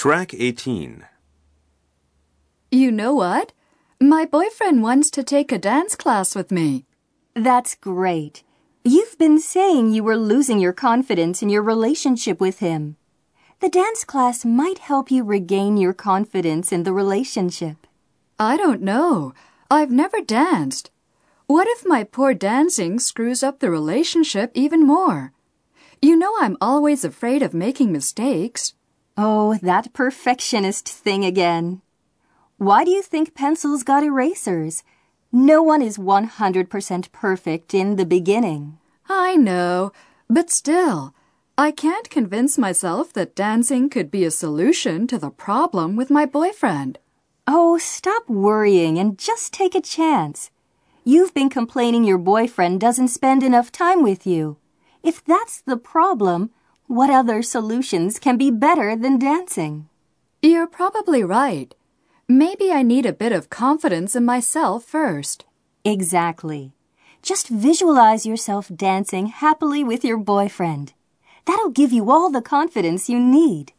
Track 18. You know what? My boyfriend wants to take a dance class with me. That's great. You've been saying you were losing your confidence in your relationship with him. The dance class might help you regain your confidence in the relationship. I don't know. I've never danced. What if my poor dancing screws up the relationship even more? You know I'm always afraid of making mistakes. Oh, that perfectionist thing again. Why do you think pencils got erasers? No one is 100% perfect in the beginning. I know, but still, I can't convince myself that dancing could be a solution to the problem with my boyfriend. Oh, stop worrying and just take a chance. You've been complaining your boyfriend doesn't spend enough time with you. If that's the problem, what other solutions can be better than dancing? You're probably right. Maybe I need a bit of confidence in myself first. Exactly. Just visualize yourself dancing happily with your boyfriend. That'll give you all the confidence you need.